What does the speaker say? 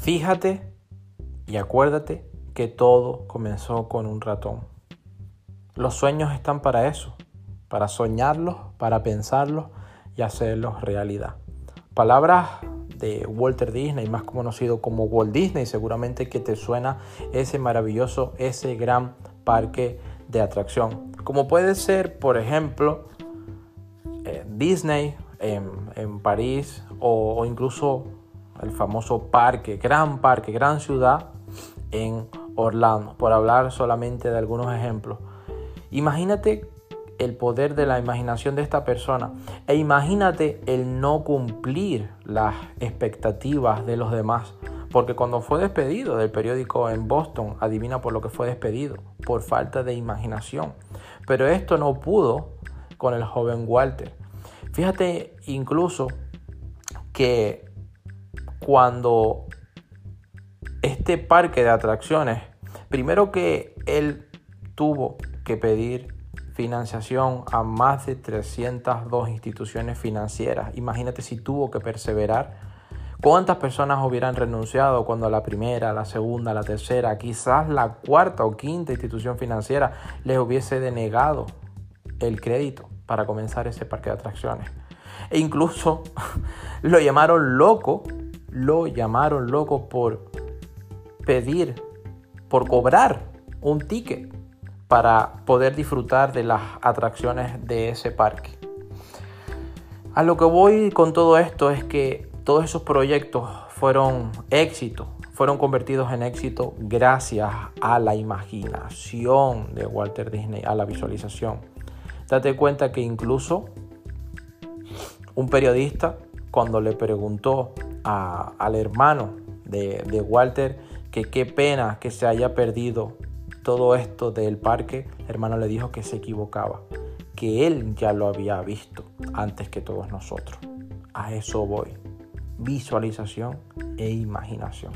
Fíjate y acuérdate que todo comenzó con un ratón. Los sueños están para eso, para soñarlos, para pensarlos y hacerlos realidad. Palabras de Walter Disney, más conocido como Walt Disney, seguramente que te suena ese maravilloso, ese gran parque de atracción. Como puede ser, por ejemplo, Disney en, París o, incluso el famoso parque, gran parque, gran ciudad en Orlando, por hablar solamente de algunos ejemplos. Imagínate el poder de la imaginación de esta persona e imagínate el no cumplir las expectativas de los demás. Porque cuando fue despedido del periódico en Boston, adivina por lo que fue despedido, por falta de imaginación. Pero esto no pudo con el joven Walter. Fíjate incluso que cuando este parque de atracciones, primero que él tuvo que pedir financiación a más de 302 instituciones financieras. Imagínate si tuvo que perseverar. ¿Cuántas personas hubieran renunciado cuando la primera, la segunda, la tercera, quizás la cuarta o quinta institución financiera les hubiese denegado el crédito? para comenzar ese parque de atracciones. E incluso lo llamaron loco, lo llamaron loco por pedir, por cobrar un ticket para poder disfrutar de las atracciones de ese parque. A lo que voy con todo esto es que todos esos proyectos fueron éxitos, fueron convertidos en éxito gracias a la imaginación de Walter Disney, a la visualización. Date cuenta que incluso un periodista, cuando le preguntó al hermano de, de Walter que qué pena que se haya perdido todo esto del parque, el hermano le dijo que se equivocaba, que él ya lo había visto antes que todos nosotros. A eso voy. Visualización e imaginación.